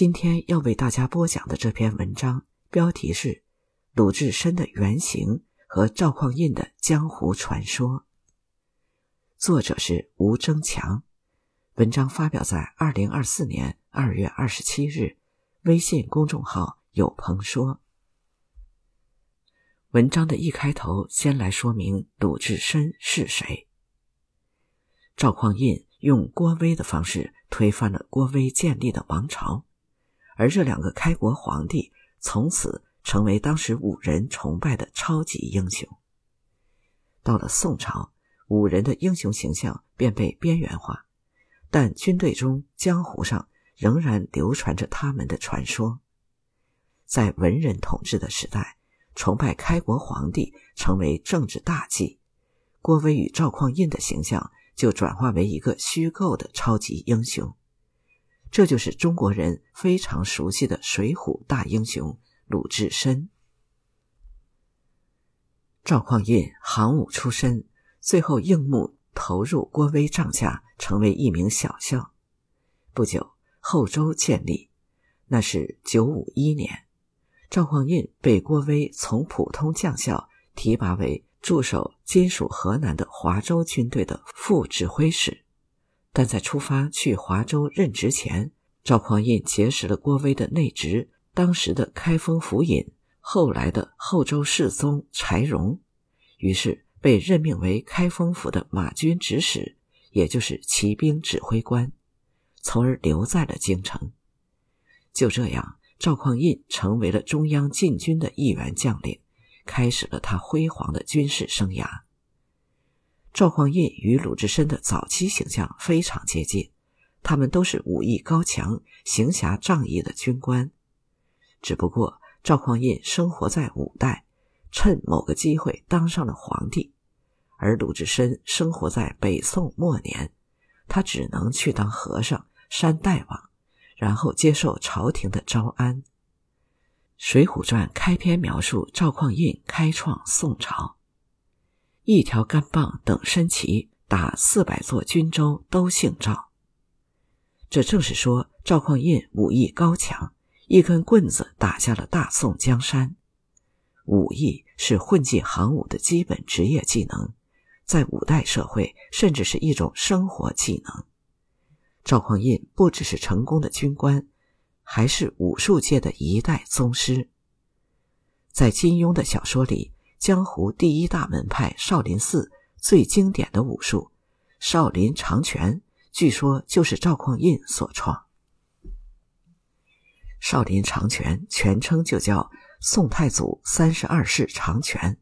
今天要为大家播讲的这篇文章标题是。鲁智深的原型和赵匡胤的江湖传说，作者是吴征强，文章发表在二零二四年二月二十七日，微信公众号有朋说。文章的一开头，先来说明鲁智深是谁。赵匡胤用郭威的方式推翻了郭威建立的王朝，而这两个开国皇帝从此。成为当时武人崇拜的超级英雄。到了宋朝，武人的英雄形象便被边缘化，但军队中、江湖上仍然流传着他们的传说。在文人统治的时代，崇拜开国皇帝成为政治大忌，郭威与赵匡胤的形象就转化为一个虚构的超级英雄。这就是中国人非常熟悉的《水浒》大英雄。鲁智深、赵匡胤行伍出身，最后应募投入郭威帐下，成为一名小校。不久，后周建立，那是九五一年。赵匡胤被郭威从普通将校提拔为驻守金属河南的华州军队的副指挥使，但在出发去华州任职前，赵匡胤结识了郭威的内侄。当时的开封府尹，后来的后周世宗柴荣，于是被任命为开封府的马军指使，也就是骑兵指挥官，从而留在了京城。就这样，赵匡胤成为了中央禁军的一员将领，开始了他辉煌的军事生涯。赵匡胤与鲁智深的早期形象非常接近，他们都是武艺高强、行侠仗义的军官。只不过赵匡胤生活在五代，趁某个机会当上了皇帝，而鲁智深生活在北宋末年，他只能去当和尚、山大王，然后接受朝廷的招安。《水浒传》开篇描述赵匡胤开创宋朝，一条干棒等身旗，打四百座军州都姓赵。这正是说赵匡胤武艺高强。一根棍子打下了大宋江山。武艺是混迹行武的基本职业技能，在五代社会甚至是一种生活技能。赵匡胤不只是成功的军官，还是武术界的一代宗师。在金庸的小说里，江湖第一大门派少林寺最经典的武术——少林长拳，据说就是赵匡胤所创。少林长拳全称就叫宋太祖三十二式长拳，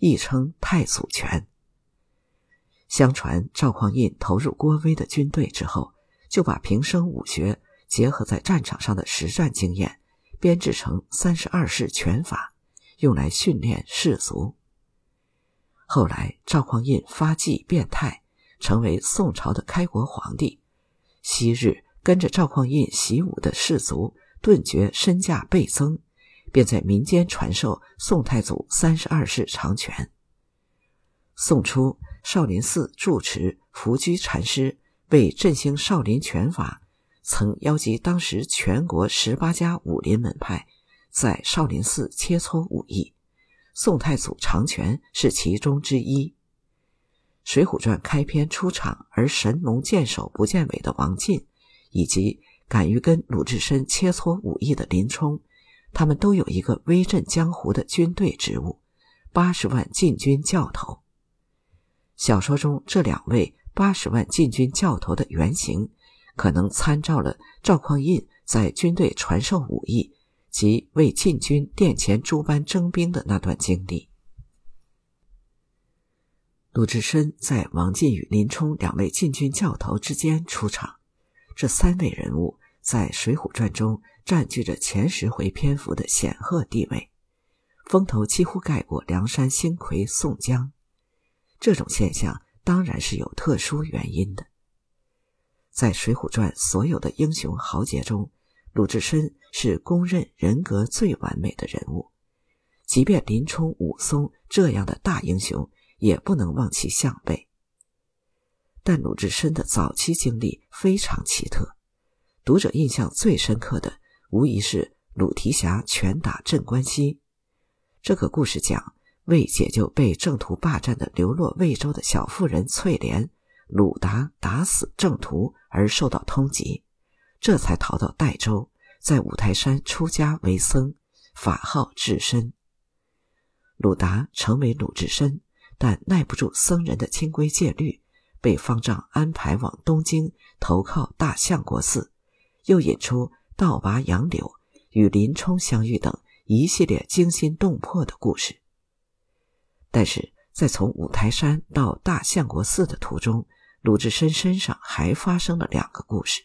亦称太祖拳。相传赵匡胤投入郭威的军队之后，就把平生武学结合在战场上的实战经验，编制成三十二式拳法，用来训练士卒。后来赵匡胤发迹变态，成为宋朝的开国皇帝。昔日跟着赵匡胤习武的士卒。顿觉身价倍增，便在民间传授宋太祖三十二式长拳。宋初，少林寺住持福居禅师为振兴少林拳法，曾邀集当时全国十八家武林门派，在少林寺切磋武艺。宋太祖长拳是其中之一。《水浒传》开篇出场而神龙见首不见尾的王进，以及。敢于跟鲁智深切磋武艺的林冲，他们都有一个威震江湖的军队职务——八十万禁军教头。小说中这两位八十万禁军教头的原型，可能参照了赵匡胤在军队传授武艺及为禁军殿前诸班征兵的那段经历。鲁智深在王进与林冲两位禁军教头之间出场，这三位人物。在《水浒传》中占据着前十回篇幅的显赫地位，风头几乎盖过梁山星魁宋江。这种现象当然是有特殊原因的。在《水浒传》所有的英雄豪杰中，鲁智深是公认人格最完美的人物，即便林冲、武松这样的大英雄，也不能望其项背。但鲁智深的早期经历非常奇特。读者印象最深刻的，无疑是鲁提辖拳打镇关西。这个故事讲，为解救被郑屠霸占的流落魏州的小妇人翠莲，鲁达打死郑屠而受到通缉，这才逃到代州，在五台山出家为僧，法号智深。鲁达成为鲁智深，但耐不住僧人的清规戒律，被方丈安排往东京投靠大相国寺，又引出倒拔杨柳与林冲相遇等一系列惊心动魄的故事。但是在从五台山到大相国寺的途中，鲁智深身上还发生了两个故事。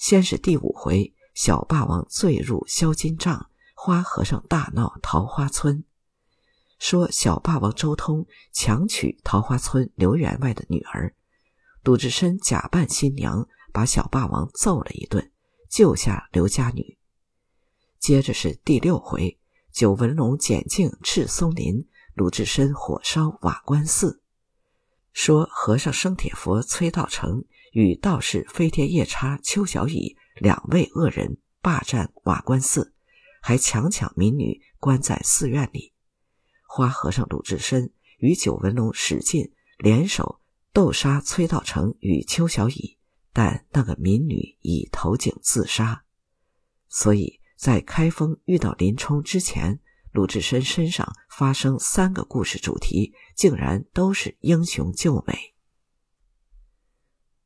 先是第五回，小霸王醉入销金帐，花和尚大闹桃花村。说小霸王周通强娶桃花村刘员外的女儿，鲁智深假扮新娘，把小霸王揍了一顿，救下刘家女。接着是第六回，九纹龙剪镜赤松林，鲁智深火烧瓦官寺。说和尚生铁佛崔道成与道士飞天夜叉邱小乙两位恶人霸占瓦官寺，还强抢民女关在寺院里。花和尚鲁智深与九纹龙史进联手斗杀崔道成与邱小乙，但那个民女已投井自杀。所以在开封遇到林冲之前，鲁智深身上发生三个故事，主题竟然都是英雄救美。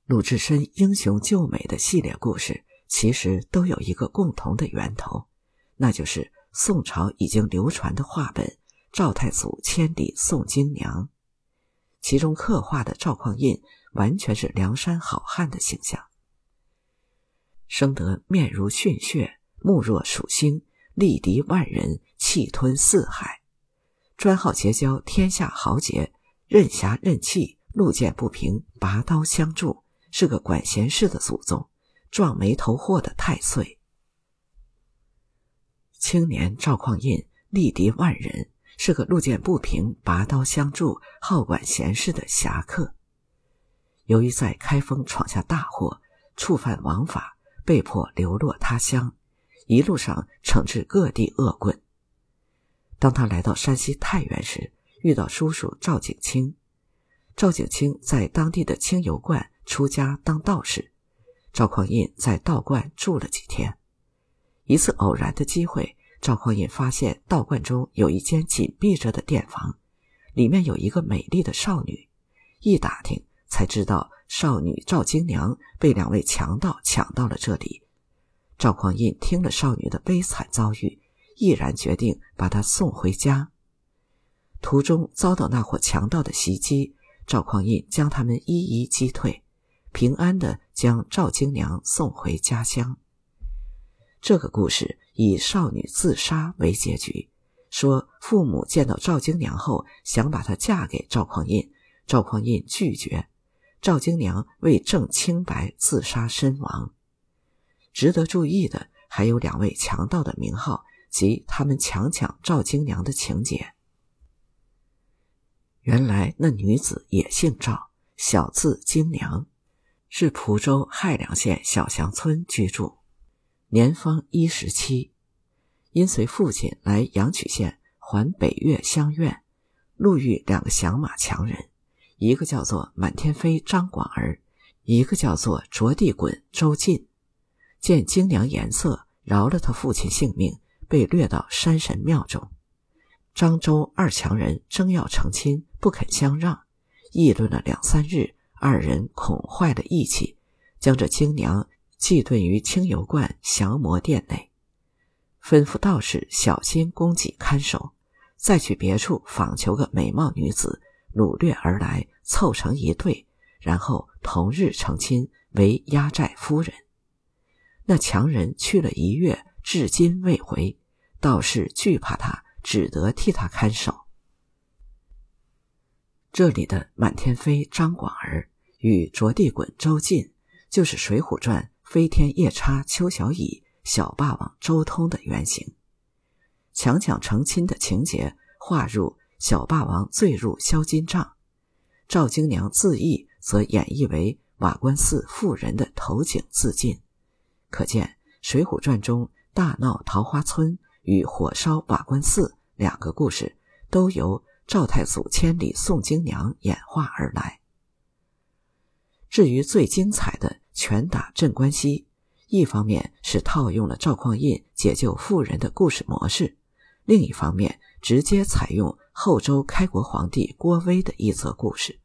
鲁智深英雄救美的系列故事，其实都有一个共同的源头，那就是宋朝已经流传的话本。赵太祖千里送京娘，其中刻画的赵匡胤完全是梁山好汉的形象，生得面如逊血，目若鼠星，力敌万人，气吞四海，专好结交天下豪杰，任侠任气，路见不平拔刀相助，是个管闲事的祖宗，撞眉头祸的太岁。青年赵匡胤力敌万人。是个路见不平拔刀相助、好管闲事的侠客。由于在开封闯下大祸，触犯王法，被迫流落他乡，一路上惩治各地恶棍。当他来到山西太原时，遇到叔叔赵景清。赵景清在当地的清油观出家当道士，赵匡胤在道观住了几天。一次偶然的机会。赵匡胤发现道观中有一间紧闭着的店房，里面有一个美丽的少女。一打听才知道，少女赵金娘被两位强盗抢到了这里。赵匡胤听了少女的悲惨遭遇，毅然决定把她送回家。途中遭到那伙强盗的袭击，赵匡胤将他们一一击退，平安的将赵金娘送回家乡。这个故事以少女自杀为结局，说父母见到赵京娘后，想把她嫁给赵匡胤，赵匡胤拒绝，赵京娘为证清白自杀身亡。值得注意的还有两位强盗的名号及他们强抢赵京娘的情节。原来那女子也姓赵，小字京娘，是蒲州亥良县小祥村居住。年方一十七，因随父亲来阳曲县还北岳乡院，路遇两个响马强人，一个叫做满天飞张广儿，一个叫做着地滚周进。见精良颜色，饶了他父亲性命，被掠到山神庙中。漳州二强人争要成亲，不肯相让，议论了两三日，二人恐坏了义气，将这青娘。寄遁于清油观降魔殿内，吩咐道士小心供给看守，再去别处访求个美貌女子，掳掠而来，凑成一对，然后同日成亲，为压寨夫人。那强人去了一月，至今未回，道士惧怕他，只得替他看守。这里的满天飞张广儿与着地滚周进，就是《水浒传》。飞天夜叉邱小乙、小霸王周通的原型，强抢成亲的情节划入小霸王醉入销金帐，赵京娘自缢则演绎为瓦官寺妇人的投井自尽。可见水浒传》中大闹桃花村与火烧瓦官寺两个故事，都由赵太祖千里送京娘演化而来。至于最精彩的拳打镇关西，一方面是套用了赵匡胤解救妇人的故事模式，另一方面直接采用后周开国皇帝郭威的一则故事。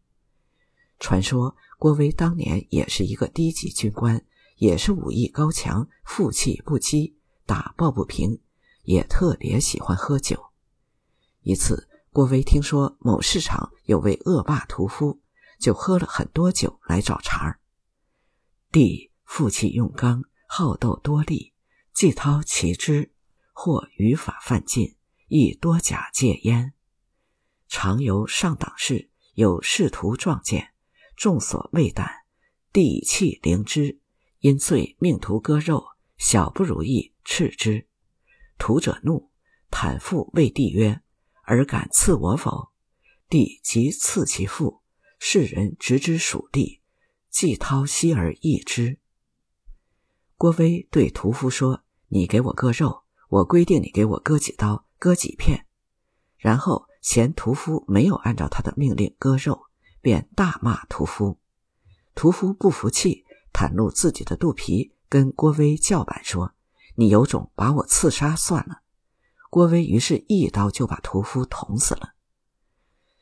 传说郭威当年也是一个低级军官，也是武艺高强，负气不羁，打抱不平，也特别喜欢喝酒。一次，郭威听说某市场有位恶霸屠夫。就喝了很多酒来找茬儿。帝负气用刚，好斗多利，既掏其之，或于法犯禁，亦多假戒焉。常由上党士有仕途撞见，众所畏惮。帝以气凌之，因遂命徒割肉，小不如意，斥之。徒者怒，坦腹谓帝曰：“尔敢刺我否？”帝即刺其腹。世人执之属地，季涛息而易之。郭威对屠夫说：“你给我割肉，我规定你给我割几刀，割几片。”然后嫌屠夫没有按照他的命令割肉，便大骂屠夫。屠夫不服气，袒露自己的肚皮，跟郭威叫板说：“你有种把我刺杀算了。”郭威于是一刀就把屠夫捅死了。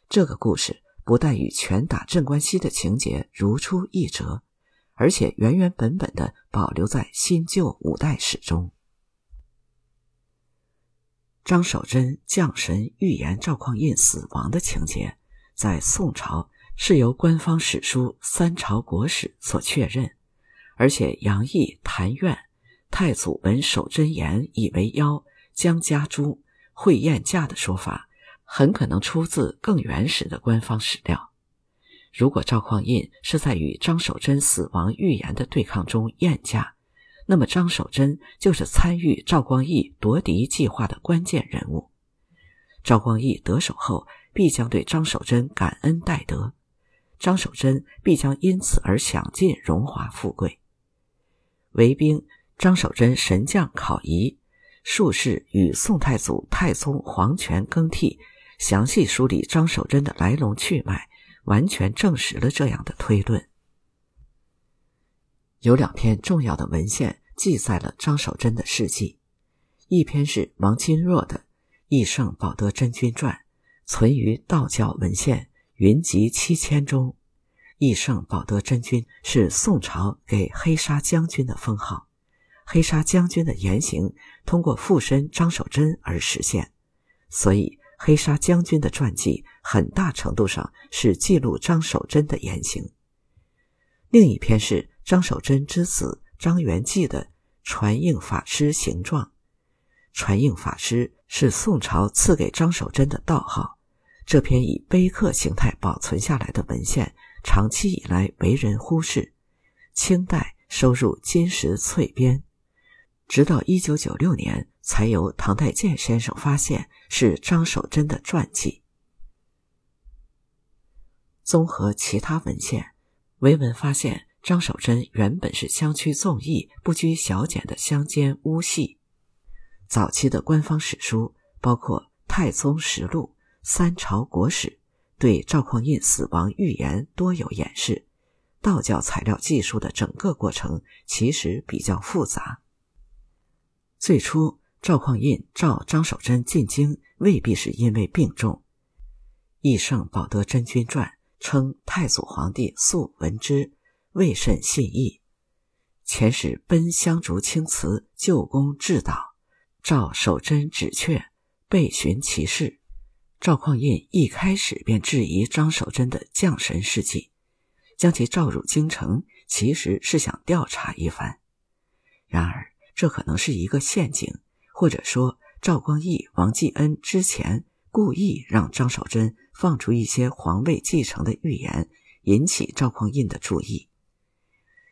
这个故事。不但与拳打镇关西的情节如出一辙，而且原原本本的保留在新旧五代史中。张守贞降神预言赵匡胤死亡的情节，在宋朝是由官方史书《三朝国史》所确认，而且杨毅、谭苑、太祖闻守贞言以为妖，将家诛，会宴驾的说法。很可能出自更原始的官方史料。如果赵匡胤是在与张守贞死亡预言的对抗中验驾，那么张守贞就是参与赵光义夺嫡计划的关键人物。赵光义得手后，必将对张守贞感恩戴德，张守贞必将因此而享尽荣华富贵。为兵，张守贞神将考仪，术士与宋太祖太宗皇权更替。详细梳理张守贞的来龙去脉，完全证实了这样的推论。有两篇重要的文献记载了张守贞的事迹，一篇是王钦若的《义圣保德真君传》，存于道教文献《云集七千》中。义圣保德真君是宋朝给黑沙将军的封号，黑沙将军的言行通过附身张守贞而实现，所以。黑沙将军的传记很大程度上是记录张守贞的言行。另一篇是张守贞之子张元济的《传应法师形状》。传应法师是宋朝赐给张守贞的道号。这篇以碑刻形态保存下来的文献，长期以来为人忽视。清代收入金石翠编，直到一九九六年。才由唐代建先生发现是张守贞的传记。综合其他文献，维文发现张守贞原本是乡区纵义、不拘小简的乡间巫戏。早期的官方史书，包括《太宗实录》《三朝国史》，对赵匡胤死亡预言多有掩饰。道教材料技术的整个过程其实比较复杂。最初。赵匡胤召张守贞进京，未必是因为病重。《义圣保德真君传》称太祖皇帝素闻之，未甚信意。遣使奔香烛青瓷，旧宫致祷，赵守贞止阙，备询其事。赵匡胤一开始便质疑张守贞的降神事迹，将其召入京城，其实是想调查一番。然而，这可能是一个陷阱。或者说，赵光义、王继恩之前故意让张守贞放出一些皇位继承的预言，引起赵匡胤的注意。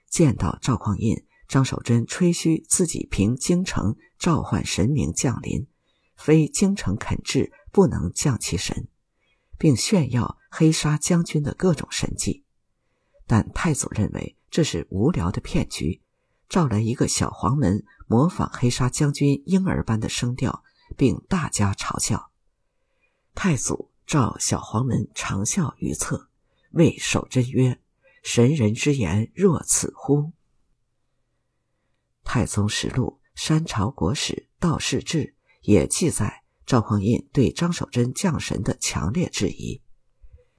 见到赵匡胤，张守贞吹嘘自己凭京城召唤神明降临，非京城肯治，不能降其神，并炫耀黑沙将军的各种神迹。但太祖认为这是无聊的骗局，召来一个小黄门，模仿黑沙将军婴儿般的声调，并大加嘲笑。太祖召小黄门长啸于侧，谓守贞曰：“神人之言若此乎？”太宗实录《山朝国史·道士志》也记载赵匡胤对张守贞降神的强烈质疑。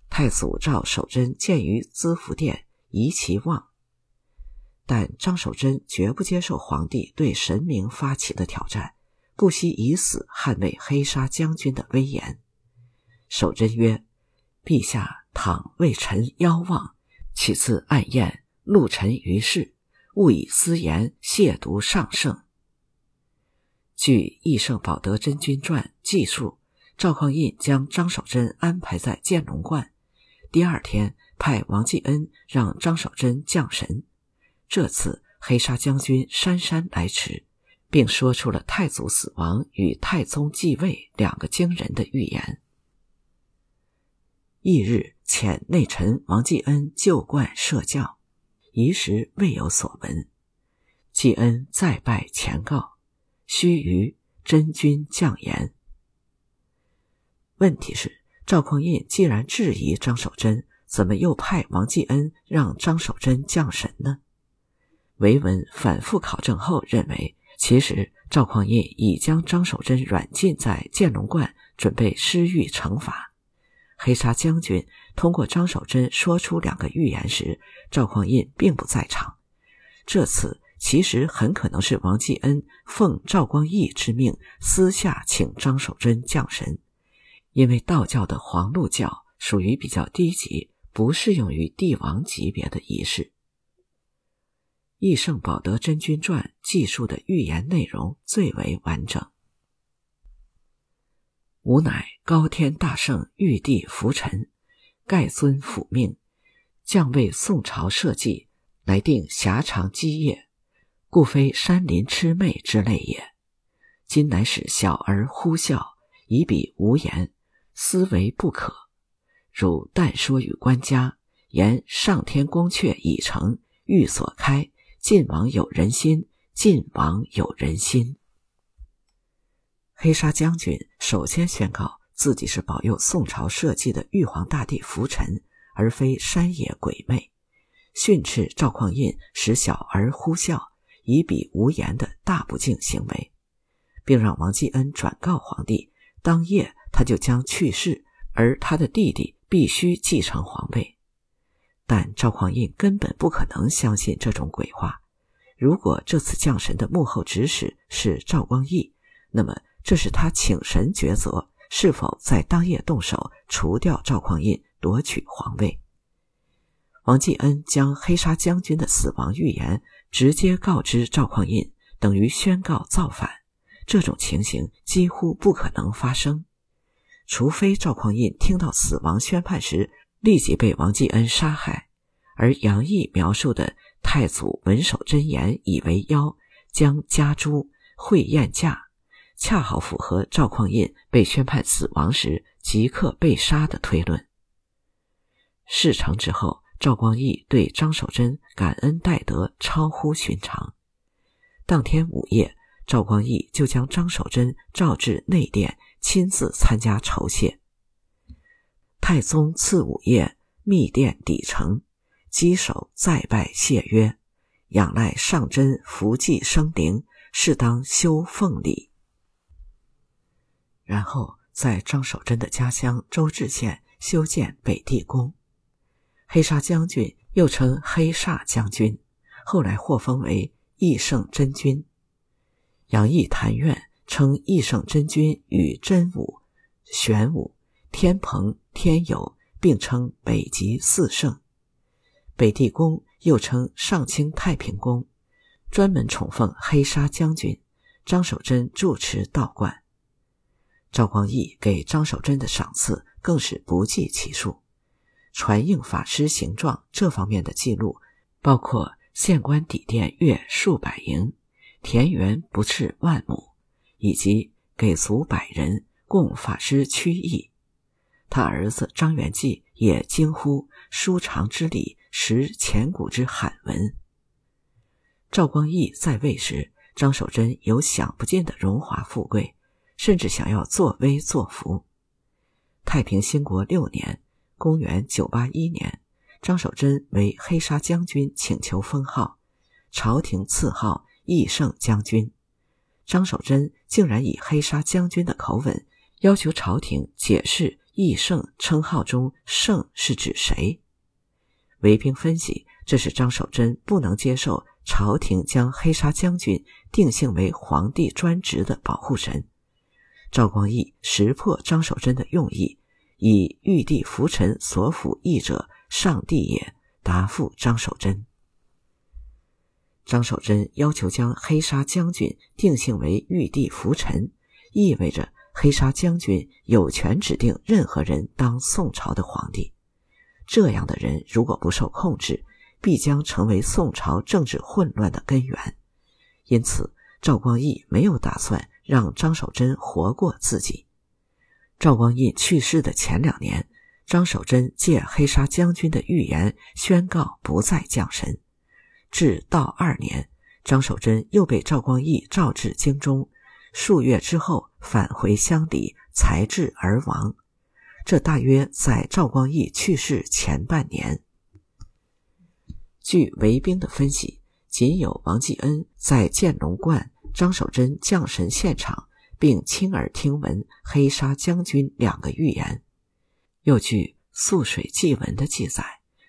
太祖召守贞见于资福殿，疑其望。但张守贞绝不接受皇帝对神明发起的挑战，不惜以死捍卫黑沙将军的威严。守贞曰：“陛下倘为臣邀望，岂自暗宴，怒臣于世，勿以私言亵渎上圣。”据《义圣保德真君传》记述，赵匡胤将张守贞安排在建龙观，第二天派王继恩让张守贞降神。这次黑沙将军姗姗来迟，并说出了太祖死亡与太宗继位两个惊人的预言。翌日遣内臣王继恩就冠设教，一时未有所闻。继恩再拜前告，须臾真君降言。问题是，赵匡胤既然质疑张守贞，怎么又派王继恩让张守贞降神呢？维文反复考证后认为，其实赵匡胤已将张守贞软禁在建龙观，准备施予惩罚。黑沙将军通过张守贞说出两个预言时，赵匡胤并不在场。这次其实很可能是王继恩奉赵光义之命，私下请张守贞降神，因为道教的黄鹿教属于比较低级，不适用于帝王级别的仪式。《义圣保德真君传》记述的预言内容最为完整。吾乃高天大圣玉帝福臣，盖尊辅命，将为宋朝社稷，来定狭长基业，故非山林魑魅之类也。今乃使小儿呼啸，以彼无言，思为不可。汝但说与官家，言上天宫阙已成，欲所开。晋王有人心，晋王有人心。黑沙将军首先宣告自己是保佑宋朝社稷的玉皇大帝福臣，而非山野鬼魅，训斥赵匡胤使小儿呼啸，以彼无言的大不敬行为，并让王继恩转告皇帝，当夜他就将去世，而他的弟弟必须继承皇位。但赵匡胤根本不可能相信这种鬼话。如果这次降神的幕后指使是赵光义，那么这是他请神抉择是否在当夜动手除掉赵匡胤，夺取皇位。王继恩将黑沙将军的死亡预言直接告知赵匡胤，等于宣告造反。这种情形几乎不可能发生，除非赵匡胤听到死亡宣判时。立即被王继恩杀害，而杨毅描述的太祖文守真言以为妖，将家诛会宴驾，恰好符合赵匡胤被宣判死亡时即刻被杀的推论。事成之后，赵光义对张守贞感恩戴德超乎寻常。当天午夜，赵光义就将张守贞召至内殿，亲自参加酬谢。太宗次午夜，密殿抵城，稽首再拜谢曰：“仰赖上真福济生灵，适当修凤礼。”然后在张守贞的家乡周至县修建北地宫。黑沙将军又称黑煞将军，后来获封为义圣真君。杨毅谈院称义圣真君与真武、玄武。天蓬、天友并称北极四圣，北地宫又称上清太平宫，专门宠奉黑沙将军。张守贞住持道观。赵光义给张守贞的赏赐更是不计其数。传应法师形状这方面的记录，包括县官底店月数百营，田园不斥万亩，以及给足百人供法师驱役。他儿子张元济也惊呼：“书长之礼，识千古之罕闻。”赵光义在位时，张守贞有享不尽的荣华富贵，甚至想要作威作福。太平兴国六年（公元981年），张守贞为黑沙将军，请求封号，朝廷赐号义胜将军。张守贞竟然以黑沙将军的口吻，要求朝廷解释义圣称号中“圣”是指谁。韦兵分析，这是张守贞不能接受朝廷将黑沙将军定性为皇帝专职的保护神。赵光义识破张守贞的用意，以“玉帝福臣所辅义者，上帝也”答复张守贞。张守贞要求将黑沙将军定性为玉帝福臣，意味着黑沙将军有权指定任何人当宋朝的皇帝。这样的人如果不受控制，必将成为宋朝政治混乱的根源。因此，赵光义没有打算让张守贞活过自己。赵光义去世的前两年，张守贞借黑沙将军的预言宣告不再降神。至道二年，张守贞又被赵光义召至京中，数月之后返回乡里，才至而亡。这大约在赵光义去世前半年。据韦兵的分析，仅有王继恩在建龙观张守贞降神现场，并亲耳听闻黑沙将军两个预言。又据素水祭文的记载，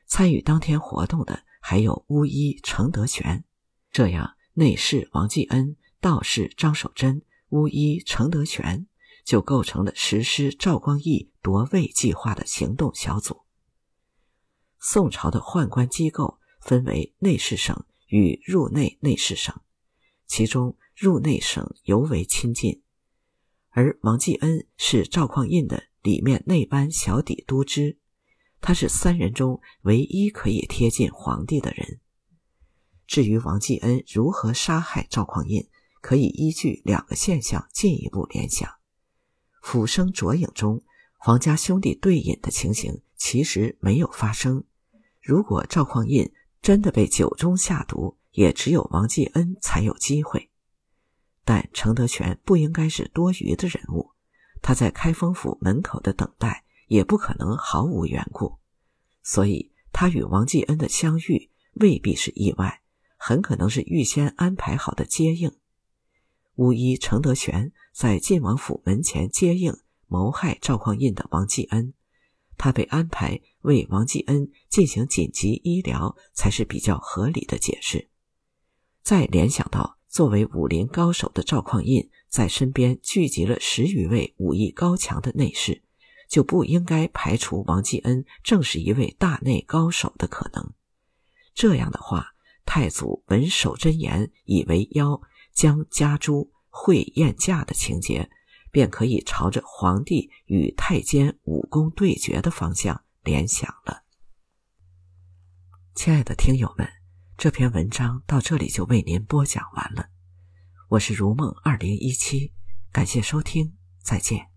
参与当天活动的还有巫医程德玄。这样，内侍王继恩、道士张守贞、巫医程德全。就构成了实施赵光义夺位计划的行动小组。宋朝的宦官机构分为内侍省与入内内侍省，其中入内省尤为亲近，而王继恩是赵匡胤的里面内班小底都知，他是三人中唯一可以贴近皇帝的人。至于王继恩如何杀害赵匡胤，可以依据两个现象进一步联想。《浮生浊影》中，皇家兄弟对饮的情形其实没有发生。如果赵匡胤真的被酒中下毒，也只有王继恩才有机会。但程德全不应该是多余的人物，他在开封府门口的等待也不可能毫无缘故，所以他与王继恩的相遇未必是意外，很可能是预先安排好的接应。巫医程德玄在晋王府门前接应谋害赵匡胤的王继恩，他被安排为王继恩进行紧急医疗，才是比较合理的解释。再联想到作为武林高手的赵匡胤在身边聚集了十余位武艺高强的内侍，就不应该排除王继恩正是一位大内高手的可能。这样的话，太祖闻守真言以为妖。将家猪会宴驾的情节，便可以朝着皇帝与太监武功对决的方向联想了。亲爱的听友们，这篇文章到这里就为您播讲完了。我是如梦二零一七，感谢收听，再见。